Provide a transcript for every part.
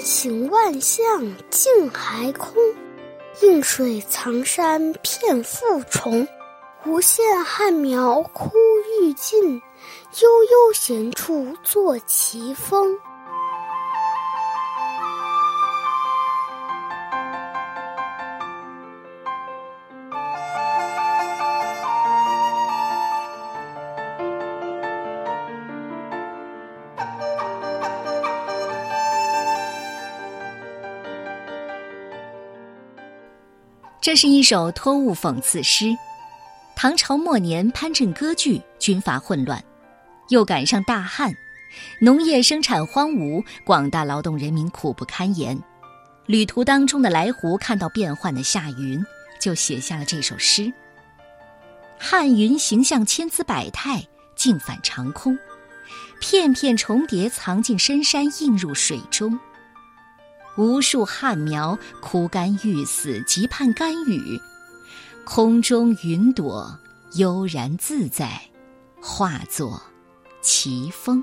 行万象尽还空。映水藏山片复重。无限汉苗枯欲尽，悠悠闲处作奇峰。这是一首托物讽刺诗。唐朝末年，藩镇割据，军阀混乱，又赶上大旱，农业生产荒芜，广大劳动人民苦不堪言。旅途当中的来湖看到变幻的夏云，就写下了这首诗。汉云形象千姿百态，尽返长空，片片重叠，藏进深山，映入水中。无数旱苗枯干欲死，急盼甘雨。空中云朵悠然自在，化作奇峰。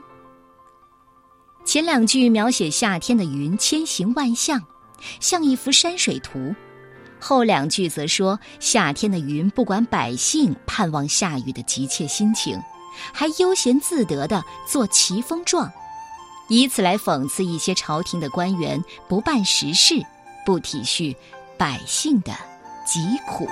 前两句描写夏天的云千形万象，像一幅山水图；后两句则说夏天的云不管百姓盼望下雨的急切心情，还悠闲自得的做奇峰状。以此来讽刺一些朝廷的官员不办实事，不体恤百姓的疾苦。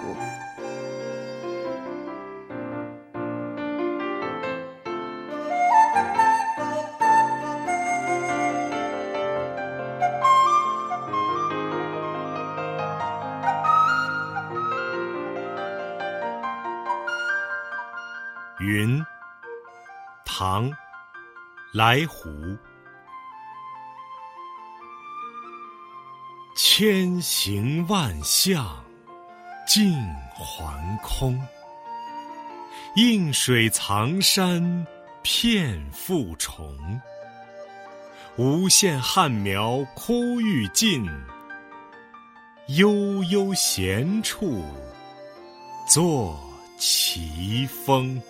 云，唐，来胡。千形万象尽还空，映水藏山片复重。无限汉苗枯欲尽，悠悠闲处作奇峰。